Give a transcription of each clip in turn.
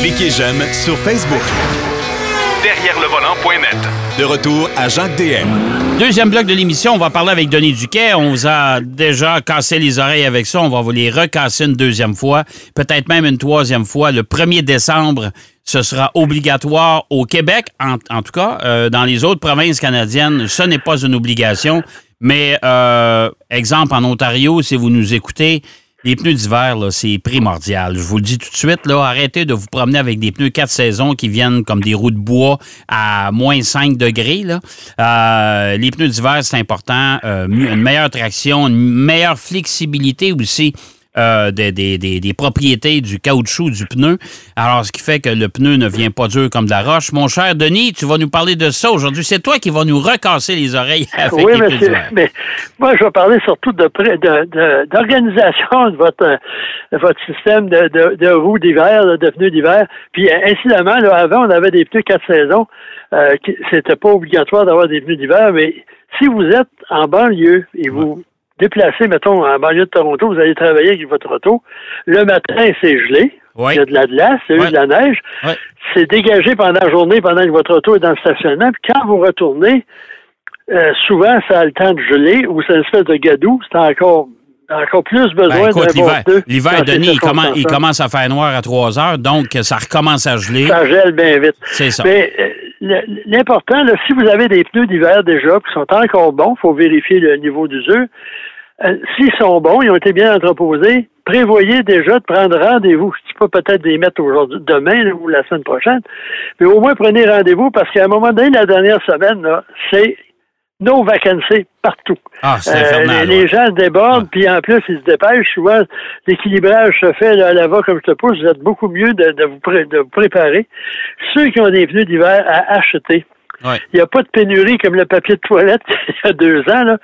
Cliquez j'aime sur Facebook. Derrière le volant.net. De retour à Jacques DM. Deuxième bloc de l'émission, on va parler avec Denis Duquet. On vous a déjà cassé les oreilles avec ça. On va vous les recasser une deuxième fois, peut-être même une troisième fois. Le 1er décembre, ce sera obligatoire au Québec, en, tout cas. Euh, dans les autres provinces canadiennes, ce n'est pas une obligation. Mais, euh, exemple, en Ontario, si vous nous écoutez, les pneus d'hiver, c'est primordial. Je vous le dis tout de suite, là, arrêtez de vous promener avec des pneus quatre saisons qui viennent comme des roues de bois à moins 5 degrés. Là. Euh, les pneus d'hiver, c'est important. Euh, une meilleure traction, une meilleure flexibilité aussi. Euh, des, des, des, propriétés du caoutchouc du pneu. Alors, ce qui fait que le pneu ne vient pas dur comme de la roche. Mon cher Denis, tu vas nous parler de ça aujourd'hui. C'est toi qui vas nous recasser les oreilles avec oui, monsieur, mais moi, je vais parler surtout d'organisation de, de, votre, votre système de, de, de roues d'hiver, de pneus d'hiver. Puis, incidemment, là, avant, on avait des pneus quatre saisons. Euh, C'était pas obligatoire d'avoir des pneus d'hiver, mais si vous êtes en banlieue et vous déplacé, mettons, en banlieue de Toronto, vous allez travailler avec votre auto. Le matin, c'est gelé. Il y a de la glace, il y a eu de la neige. C'est dégagé pendant la journée, pendant que votre auto est dans le stationnement. Puis quand vous retournez, euh, souvent, ça a le temps de geler ou c'est une espèce de gadou. C'est encore encore plus besoin ben, l'hiver, l'hiver, Denis, il commence, à faire noir à 3 heures, donc ça recommence à geler. Ça gèle bien vite. C'est ça. Mais euh, l'important, si vous avez des pneus d'hiver déjà qui sont encore bons, il faut vérifier le niveau d'usure. Euh, s'ils sont bons, ils ont été bien entreposés, prévoyez déjà de prendre rendez-vous. Je peux peut-être les mettre aujourd'hui, demain ou la semaine prochaine, mais au moins prenez rendez-vous parce qu'à un moment donné, la dernière semaine, c'est nos vacances partout. Ah, c'est euh, les, gens se débordent, puis en plus, ils se dépêchent. Souvent, l'équilibrage se fait là, là-bas comme je te pousse. Vous êtes beaucoup mieux de, vous, de vous préparer. Ceux qui ont des pneus d'hiver à acheter, il n'y a pas de pénurie comme le papier de toilette il y a deux ans, là.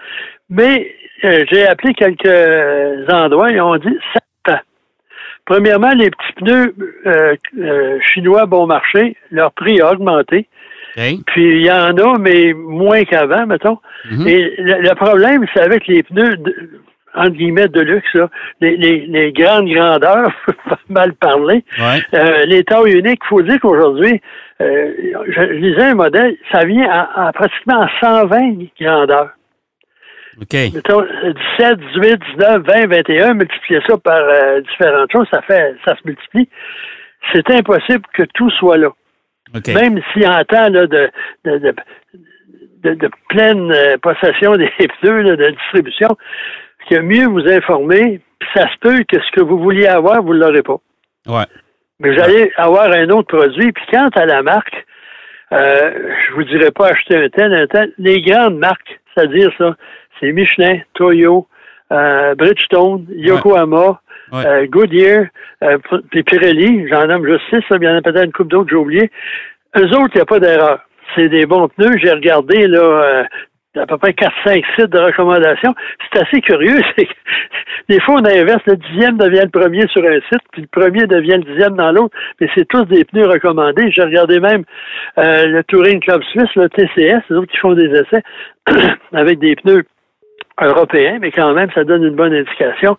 mais j'ai appelé quelques endroits, ils ont dit ça Premièrement, les petits pneus euh, euh, chinois bon marché, leur prix a augmenté. Puis il y en a, mais moins qu'avant, mettons. Mhm. Et le, problème, c'est avec les pneus, de, entre guillemets, de luxe, les, grandes grandeurs, mal parler. les tailles uniques, il faut dire qu'aujourd'hui, je, lisais un modèle, ça vient à, à pratiquement à 120 grandeurs. OK. Mettons, 17, 18, 19, 20, 21, multiplier ça par euh, différentes choses, ça fait, ça se multiplie. C'est impossible que tout soit là. Même si en temps là, de, de, de, de, pleine euh, possession des pneus de distribution, qu'il mieux vous informer, puis ça se peut que ce que vous vouliez avoir, vous ne l'aurez pas. Ouais. Mais vous allez avoir un autre produit, puis quant à la marque, euh, je vous dirais pas acheter un tel, un tel. Les grandes marques, c'est-à-dire ça, c'est Michelin, Toyo, euh, Bridgestone, Yokohama, euh, Goodyear, euh, puis Pirelli, j'en nomme juste six, il y en a peut-être une coupe d'autres, j'ai oublié. Eux autres, il n'y a pas d'erreur. C'est des bons pneus. J'ai regardé là, euh, à peu près 4-5 sites de recommandation. C'est assez curieux. C'est des fois, on inverse, le dixième devient le premier sur un site, puis le premier devient le dixième dans l'autre, mais c'est tous des pneus recommandés. J'ai regardé même euh, le Touring Club Suisse, le TCS, les autres qui font des essais avec des pneus européens, mais quand même, ça donne une bonne indication.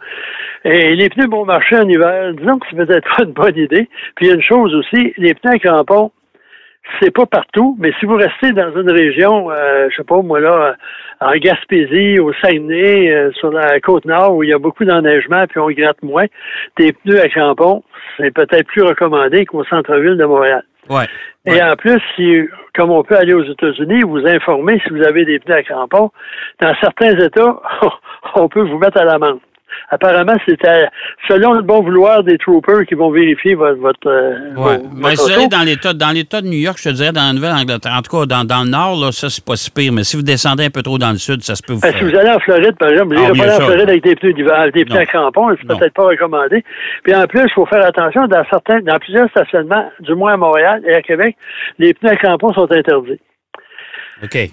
Et les pneus bon marché en hiver, disons que c'est peut-être pas une bonne idée. Puis il y a une chose aussi, les pneus à crampons, c'est pas partout, mais si vous restez dans une région, euh, je sais pas moi là, en Gaspésie, au Saguenay, euh, sur la côte nord où il y a beaucoup d'enneigement puis on gratte moins, des pneus à crampons, c'est peut-être plus recommandé qu'au centre-ville de Montréal. Ouais. Et en plus, si, comme on peut aller aux États-Unis, vous informer si vous avez des pneus à crampons, dans certains États, on peut vous mettre à l'amende. Apparemment, c'était selon le bon vouloir des troopers qui vont vérifier votre. votre, euh, mais dans l'État, dans l'État de New York, je te dirais, dans la Nouvelle-Angleterre, en tout cas, dans, dans, le Nord, là, ça, c'est pas si pire. Mais si vous descendez un peu trop dans le Sud, ça se peut vous ben, Si vous allez en Floride, par exemple, vous n'irez ah, pas aller en Floride avec des pneus d'hiver, des pneus à crampons, c'est peut-être pas recommandé. Puis en plus, il faut faire attention, dans certains, dans plusieurs stationnements, du moins à Montréal et à Québec, les pneus à crampons sont interdits.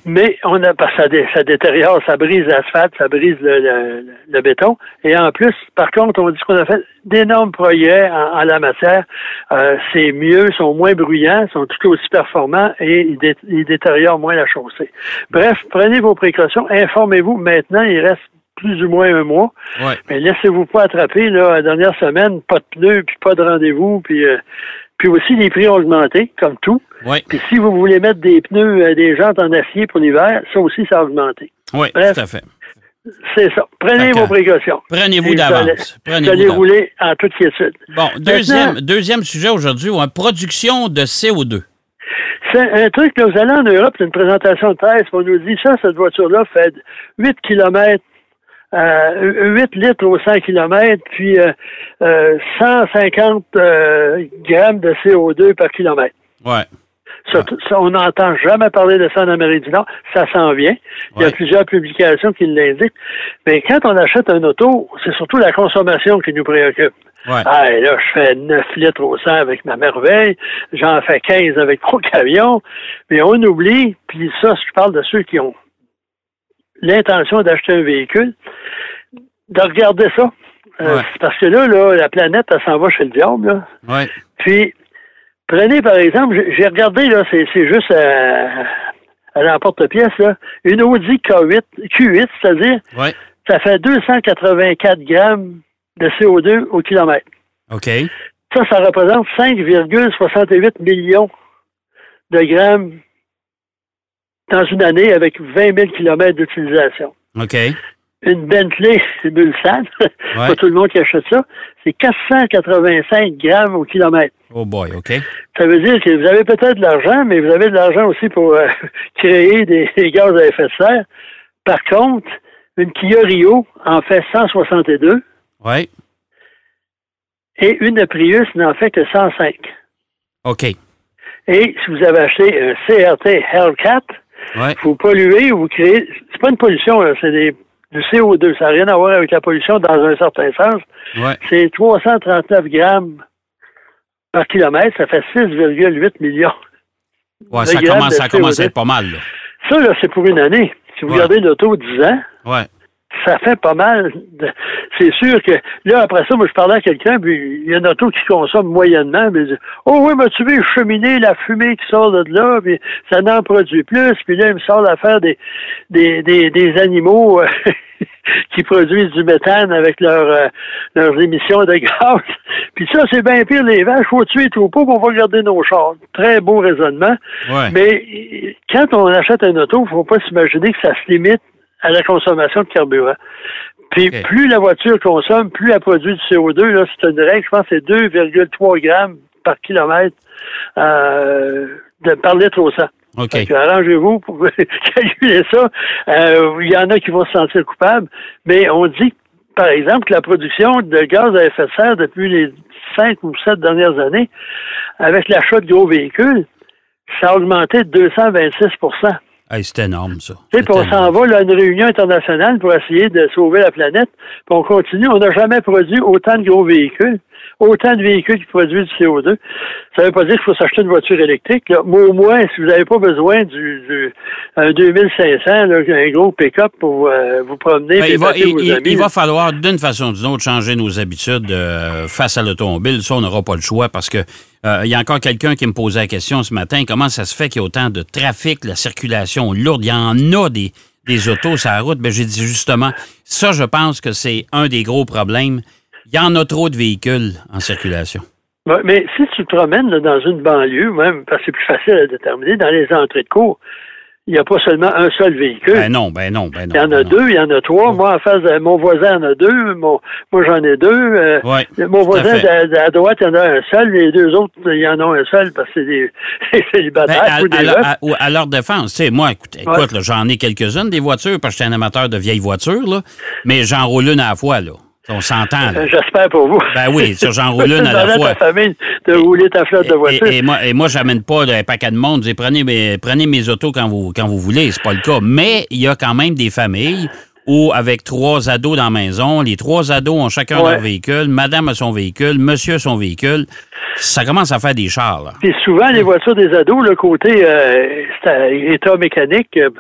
Mais on a, ça, ça détériore, ça brise l'asphalte, ça brise le, béton. Et en plus, par contre, on dit qu'on a fait d'énormes projets en, la matière. Euh, c'est mieux, sont moins bruyants, sont tout aussi performants et ils, détériorent moins la chaussée. Bref, prenez vos précautions, informez-vous. Maintenant, il reste plus ou moins un mois. Ouais. Mais laissez-vous pas attraper, là, la dernière semaine, pas de pneus, puis pas de rendez-vous, puis, euh, puis aussi les prix ont augmenté, comme tout. Oui, Puis si vous voulez mettre des pneus, euh, des jantes en acier pour l'hiver, ça aussi, ça a augmenté. oui, Bref. tout à fait. C'est ça. Prenez vos précautions. Prenez-vous d'avance. Vous allez rouler en toute quiétude. Bon, deuxième, deuxième sujet aujourd'hui, ouais, production de CO2. C'est un truc, là, vous allez en Europe, c'est une présentation de presse, on nous dit ça, cette voiture-là fait 8 km, euh, 8 litres au 100 km, puis euh, euh, 150 euh, grammes de CO2 par kilomètre. Ouais. Ça, ça, on n'entend jamais parler de ça en Amérique du Nord. Ça s'en vient. Il y a Ouais. plusieurs publications qui l'indiquent. Mais quand on achète un auto, c'est surtout la consommation qui nous préoccupe. Ouais. Ah, et là, je fais 9 litres au 100 avec ma merveille. J'en fais 15 avec mon camion. Mais on oublie, puis ça, je parle de ceux qui ont l'intention d'acheter un véhicule, de regarder ça. Euh, Ouais. Parce que là, là, la planète, elle s'en va chez le diable. Là. Ouais. Puis, prenez par exemple, j'ai- regardé, là, c'est c'est juste à, à l'emporte-pièce, là, une Audi K8, Q8, c'est-à-dire, Ouais. ça fait 284 grammes de CO2 au kilomètre. OK. Ça, ça représente 5,68 millions de grammes dans une année avec 20 000 kilomètres d'utilisation. OK. Une Bentley Mulsanne, Ouais. pas tout le monde qui achète ça, c'est 485 grammes au kilomètre. Oh boy, OK. Ça veut dire que vous avez peut-être de l'argent, mais vous avez de l'argent aussi pour euh, créer des, des gaz à effet de serre. Par contre, une Kia Rio en fait 162 Ouais. et une Prius n'en fait que 105. OK. Et si vous avez acheté un CRT Hellcat, Ouais. vous polluez, vous créez. C'est pas une pollution, c'est des, du CO2. Ça n'a rien à voir avec la pollution dans un certain sens. Ouais. C'est 339 grammes par kilomètre. Ça fait 6,8 millions. Ouais, ça commence, ça commence à CO2. être pas mal, là. Ça, là, c'est pour une année. Si vous Ouais. gardez l'auto 10 ans. Ça fait pas mal. de- C'est sûr que là, après ça, moi, je parlais à quelqu'un, puis il y a une auto qui consomme moyennement, mais il dit Oh oui, mais tu veux cheminée, la fumée qui sort de là, puis ça n'en produit plus, puis là, il me sort l'affaire des, des, des, des animaux euh, qui produisent du méthane avec leur, euh, leurs émissions de gaz. Puis ça, c'est bien pire les vaches, faut tuer les troupeaux, on va garder nos chars. Très beau raisonnement. Ouais. Mais quand on achète un auto, il ne faut pas s'imaginer que ça se limite à la consommation de carburant. Puis plus la voiture consomme, plus elle produit du CO2. Là, c'est une règle, je pense c'est 2,3 grammes par kilomètre euh, de, par litre au 100. OK. Fait que arrangez-vous pour calculer ça. Euh, Il y en a qui vont se sentir coupables, mais on dit, par exemple, que la production de gaz à effet de serre depuis les cinq ou sept dernières années, avec l'achat de gros véhicules, ça a augmenté de 226 Hey, c'est énorme, ça. tu sais, on s'en va là, à une réunion internationale pour essayer de sauver la planète, puis on continue. On n'a jamais produit autant de gros véhicules, autant de véhicules qui produisent du CO2. Ça ne veut pas dire qu'il faut s'acheter une voiture électrique. Là. Mais au moins, si vous n'avez pas besoin du, du un 2500, là, un gros pick-up pour euh, vous promener Ben, il, va, il, vos il- amis, il va falloir, d'une façon ou d'une autre, changer nos habitudes euh, face à l'automobile. Ça, on n'aura pas le choix parce que euh, il y a encore quelqu'un qui me posait la question ce matin. Comment ça se fait qu'il y a autant de trafic, la circulation lourde? Il y en a des, des autos sur la route. Ben, j'ai dit justement, ça, je pense que c'est un des gros problèmes. Il y en a trop de véhicules en circulation. Ouais, mais si tu te promènes là, dans une banlieue, même, parce que c'est plus facile à déterminer, dans les entrées de cours, il n'y a pas seulement un seul véhicule. Ben non, ben non, ben non. Il y en ben a non. deux, il y en a trois. Moi, en face, de, mon voisin en a deux. Mon, moi, j'en ai deux. Euh, Ouais, mon voisin à, à droite, il y en a un seul. Les deux autres, il y en a un seul parce que c'est des, des Ben, célibataires à, ou des à à- ou à leur défense, tu sais, moi, écoute, écoute, j'en ai quelques-unes des voitures parce que j'étais un amateur de vieilles voitures, là, mais j'en roule une à la fois, là. On s'entend, J'espère pour vous. Ben oui, ça, j'en roule une à la fois. ta famille de rouler ta flotte de Et, voitures. et- et moi, et moi j'amène pas un paquet de monde. Je dis, prenez mes, prenez mes autos quand vous, quand vous voulez. C'est pas le cas. Mais il y a quand même des familles où, avec trois ados dans la maison, les trois ados ont chacun Ouais. leur véhicule, madame a son véhicule, monsieur a son véhicule. Ça commence à faire des chars, là. Puis souvent, les voitures des ados, le côté euh, état mécanique, euh,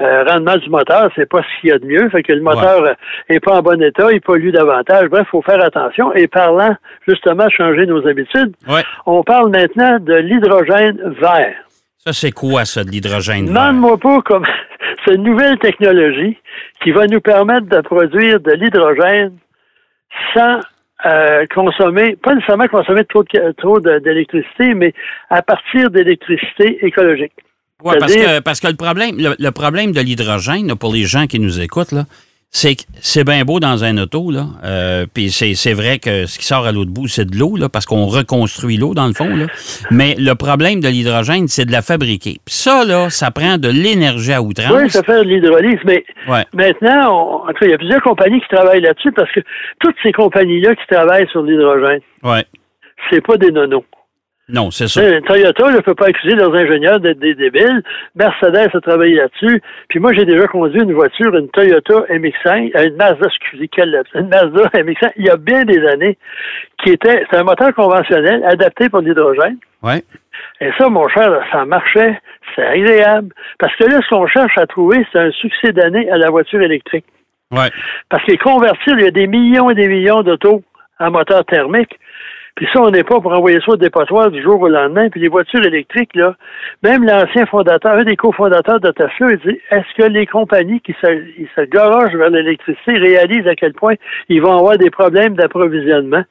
euh, rendement du moteur, c'est pas ce qu'il y a de mieux. Fait que le moteur euh, est pas en bon état, il pollue davantage. Bref, faut faire attention. Et parlant justement changer nos habitudes, Ouais. on parle maintenant de l'hydrogène vert. Ça, c'est quoi, ça, de l'hydrogène vert? Demande-moi pas comme c'est une nouvelle technologie qui va nous permettre de produire de l'hydrogène sans euh, consommer, pas nécessairement consommer trop de- trop d'électricité, mais à partir d'électricité écologique. Ouais, parce, que, parce que le problème, le, le problème de l'hydrogène, pour les gens qui nous écoutent, là, c'est que c'est bien beau dans un auto, là. euh, Puis c'est c'est vrai que ce qui sort à l'autre bout, c'est de l'eau, là, parce qu'on reconstruit l'eau, dans le fond, là. Mais le problème de l'hydrogène, c'est de la fabriquer. Puis ça, là, ça prend de l'énergie à outrance. Oui, ça fait de l'hydrolyse, mais Ouais. maintenant, on- en tout cas, il y a plusieurs compagnies qui travaillent là-dessus parce que toutes ces compagnies-là qui travaillent sur l'hydrogène, Ouais. c'est pas des nonos. Non, c'est ça. Toyota ne peut pas accuser leurs ingénieurs d'être des débiles. Mercedes a travaillé là-dessus. Puis moi, j'ai déjà conduit une voiture, une Toyota MX5, euh, une Mazda, excusez, quelle une Mazda MX5, il y a bien des années, qui était, c'est un moteur conventionnel adapté pour l'hydrogène. Ouais. Et ça, mon cher, ça marchait, c'est agréable. Parce que là, ce qu'on cherche à trouver, c'est un succès d'année à la voiture électrique. Ouais. Parce que convertir, il y a des millions et des millions d'autos en moteur thermique. Puis ça, on n'est pas pour envoyer ça au dépotoir du jour au lendemain. Puis les voitures électriques, là, même l'ancien fondateur, un des cofondateurs de Tesla, il dit est-ce que les compagnies qui se, se vers l'électricité réalisent à quel point ils vont avoir des problèmes d'approvisionnement?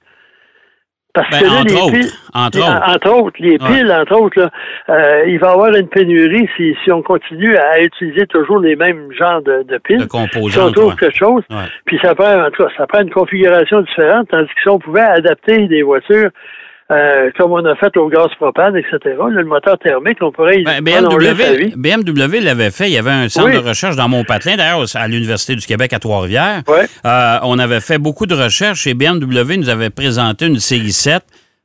Parce Ben, que là, entre les autres, piles, entre les- autres. entre autres, les piles, entre autres, là, euh, il va y avoir une pénurie si, si on continue à utiliser toujours les mêmes genres de, de piles. De Si on trouve ouais. quelque chose, Ouais. puis ça prend, en tout cas, ça prend une configuration différente, tandis que si on pouvait adapter des voitures euh, comme on a fait au gaz propane, etc., là, le moteur thermique, on pourrait y Ben, BMW. BMW l'avait fait. Il y avait un centre Oui. de recherche dans Mont-Patelin, d'ailleurs, à l'Université du Québec à Trois-Rivières. Euh, on avait fait beaucoup de recherches et BMW nous avait présenté une série 7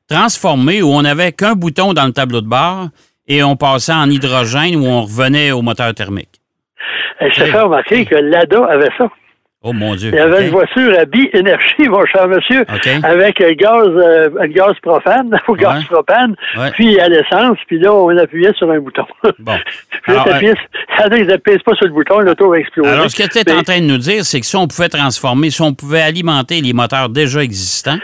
transformée où on n'avait qu'un bouton dans le tableau de bord et on passait en hydrogène où on revenait au moteur thermique. Et je te fais remarquer que l'ADA avait ça. Oh mon Dieu. Il y avait une voiture à bi-énergie, mon cher monsieur, avec un gaz, euh, un gaz profane, ou gaz propane, Ouais. puis à l'essence, puis là, on appuyait sur un bouton. Bon. puis là, qu'ils n'appuyaient pas sur le bouton, l'auto va exploser. Alors, ce que tu es Mais- en train de nous dire, c'est que si on pouvait transformer, si on pouvait alimenter les moteurs déjà existants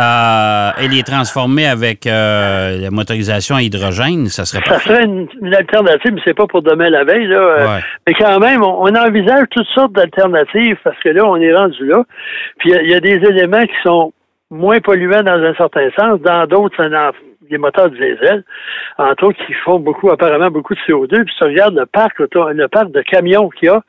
euh, et les transformer avec euh, la motorisation à hydrogène, ça serait Ça parfait. serait une, une alternative, mais c'est pas pour demain la veille. Là. Euh, Ouais. Mais quand même, on, on envisage toutes sortes d'alternatives parce que là, on est rendu là. Puis il y a- il y, a des éléments qui sont moins polluants dans un certain sens. Dans d'autres, c'est les moteurs diesel, entre autres, qui font beaucoup, apparemment, beaucoup de CO2. Puis tu regardes le parc, le parc de camions qu'il y a.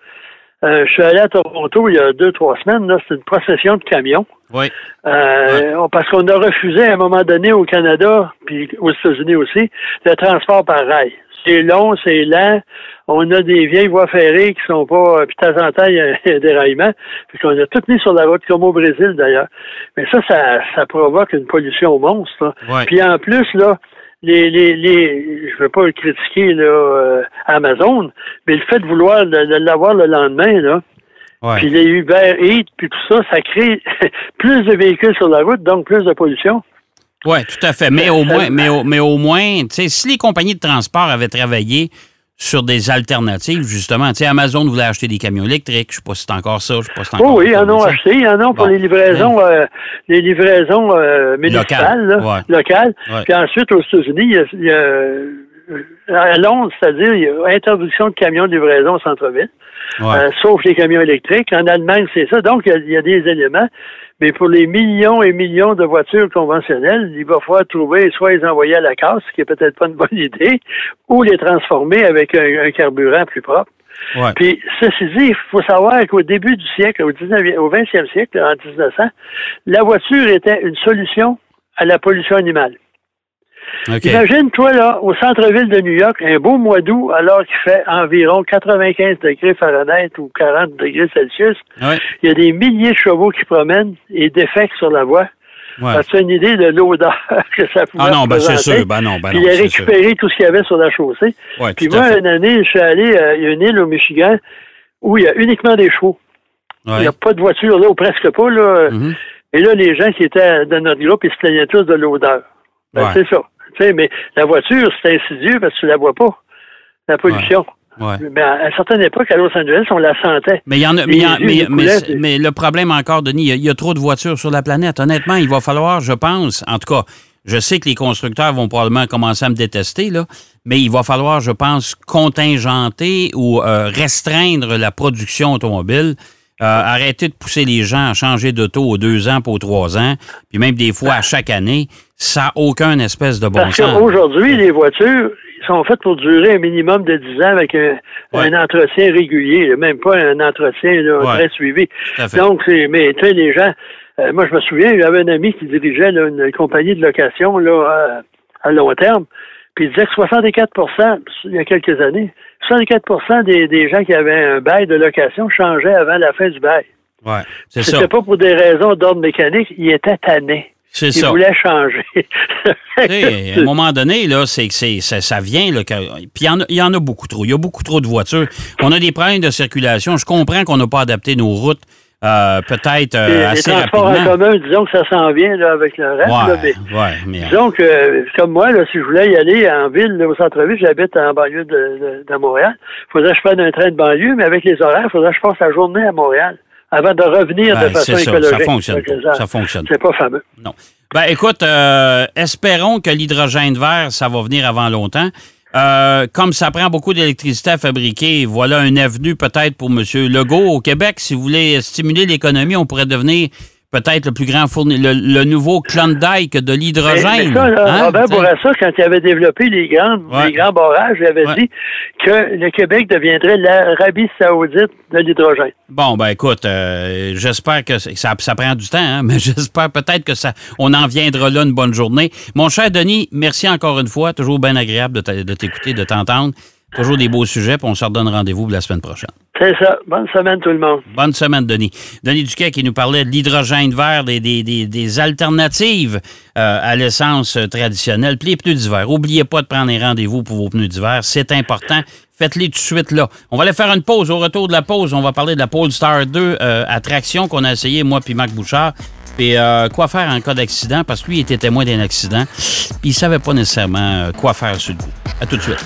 Euh, je suis allé à Toronto il y a deux, trois semaines. Là, c'est une procession de camions. Oui. Euh, Parce qu'on a refusé à un moment donné au Canada, puis aux États-Unis aussi, le transport par rail. C'est long, c'est lent. On a des vieilles voies ferrées qui sont pas. Puis de temps en temps, il y a un déraillement. Puis qu'on a tout mis sur la route, comme au Brésil d'ailleurs. Mais ça, ça, ça provoque une pollution monstre. là. Ouais. Puis en plus, là, les, les, les je veux pas critiquer là, euh, Amazon, mais le fait de vouloir l'avoir le lendemain, là, Ouais. puis les Uber Eats, puis tout ça, ça crée plus de véhicules sur la route, donc plus de pollution. Oui, tout à fait. Mais au moins, mais au, mais au moins, tu sais, si les compagnies de transport avaient travaillé sur des alternatives, justement, tu sais, Amazon voulait acheter des camions électriques, je sais pas si c'est encore ça, je sais pas si c'est encore Oh oui, ils en ont acheté, ils en ont pour Bon. les livraisons, euh, les livraisons euh, municipales, Locales, là, ouais. locales. Ouais. Puis ensuite, aux États-Unis, il y a, il y a, euh, à Londres, c'est-à-dire, il y a interdiction de camions de livraison au centre-ville. Ouais. Euh, sauf les camions électriques. En Allemagne, c'est ça. Donc, il y, a, il y a des éléments. Mais pour les millions et millions de voitures conventionnelles, il va falloir trouver soit les envoyer à la casse, ce qui est peut-être pas une bonne idée, ou les transformer avec un, un carburant plus propre. Ouais. Puis, ceci dit, il faut savoir qu'au début du siècle, au, 19e, au 20e siècle, en 1900, la voiture était une solution à la pollution animale. Imagine, toi, là, au centre-ville de New York, un beau mois d'août, alors qu'il fait environ 95 degrés Fahrenheit ou 40 degrés Celsius, Ouais. il y a des milliers de chevaux qui promènent et défectent sur la voie. Ouais. As-tu une idée de l'odeur que ça pouvait Ah non, ben c'est sûr. Ben non, ben Puis non. il a sûr. récupéré tout ce qu'il y avait sur la chaussée. Ouais, Puis à moi, une année, je suis allé, euh, il y a une île au Michigan où il y a uniquement des chevaux. Il n'y a pas de voiture là, ou presque pas. Là. Mhm. Et là, les gens qui étaient dans notre groupe, ils se plaignaient tous de l'odeur. Ben. C'est ça. Tu sais, mais la voiture, c'est insidieux parce que tu la vois pas. La pollution. Ouais. Mais à une certaine époque, à Los Angeles, on la sentait. Mais y en a, mais, y en- le problème encore, Denis, il y, a, il y a trop de voitures sur la planète. Honnêtement, il va falloir, je pense, en tout cas, Je sais que les constructeurs vont probablement commencer à me détester, là, mais il va falloir, je pense, contingenter ou euh, restreindre la production automobile. Euh, arrêter de pousser les gens à changer d'auto aux deux ans pour aux trois ans, puis même des fois à chaque année, ça n'a aucun espèce de bon Parce sens. qu'aujourd'hui, les voitures sont faites pour durer un minimum de 10 ans avec un, Ouais. un entretien régulier, même pas un entretien là, Ouais. très suivi. Donc, c'est, mais tu sais, les gens, euh, moi je me souviens, j'avais un ami qui dirigeait là, une compagnie de location là, à, à long terme, puis il disait que 64% il y a quelques années, 64 des, des gens qui avaient un bail de location changeaient avant la fin du bail. Ouais, c'est ça. C'était pas pour des raisons d'ordre mécanique, ils étaient tannés. C'est Ils ça. voulaient changer. À un moment donné, là, c'est que c'est, ça, ça vient. Là, puis il y, en a- il y en a beaucoup trop. Il y a beaucoup trop de voitures. On a des problèmes de circulation. Je comprends qu'on n'a pas adapté nos routes euh, peut-être euh, assez transports en rapidement. commun, disons que ça s'en vient là, avec le reste. là, mais Ouais, ouais, mais disons que, euh, comme moi, là, si je voulais y aller en ville, là, au centre-ville, j'habite en banlieue de, de, de Montréal, il faudrait que je prenne un train de banlieue, mais avec les horaires, il faudrait que je passe la journée à Montréal avant de revenir ben, de façon c'est ça, écologique. ça fonctionne pas. Ça fonctionne C'est pas fameux. Non. Ben, écoute, euh, espérons que l'hydrogène vert, ça va venir avant longtemps. Euh, comme ça prend beaucoup d'électricité à fabriquer, voilà un avenue peut-être pour M. Legault au Québec. Si vous voulez stimuler l'économie, on pourrait devenir peut-être le plus grand fournisseur, le, le nouveau Klondike de l'hydrogène. Hein? Robert. Bourassa, quand il avait développé les grands, Ouais. les grands barrages, il avait Ouais. dit que le Québec deviendrait l'Arabie saoudite de l'hydrogène. Bon, ben écoute, euh, j'espère que ça, ça prend du temps, hein, mais j'espère peut-être que ça, on en viendra là une bonne journée. Mon cher Denis, merci encore une fois. Toujours bien agréable de t'écouter, de t'entendre. Toujours des beaux sujets, puis on se redonne rendez-vous la semaine prochaine. C'est ça. Bonne semaine, tout le monde. Bonne semaine, Denis. Denis Duquet qui nous parlait de l'hydrogène vert, des, des, des, des alternatives euh, à l'essence traditionnelle. Puis les pneus d'hiver. N'oubliez pas de prendre les rendez-vous pour vos pneus d'hiver. C'est important. Faites-les tout de suite là. On va aller faire une pause. Au retour de la pause, on va parler de la Polestar 2 euh, à traction qu'on a essayé, moi puis Marc Bouchard. Puis euh, quoi faire en cas d'accident, parce que lui, il était témoin d'un accident. Puis il savait pas nécessairement euh, quoi faire sur le coup. À tout de suite.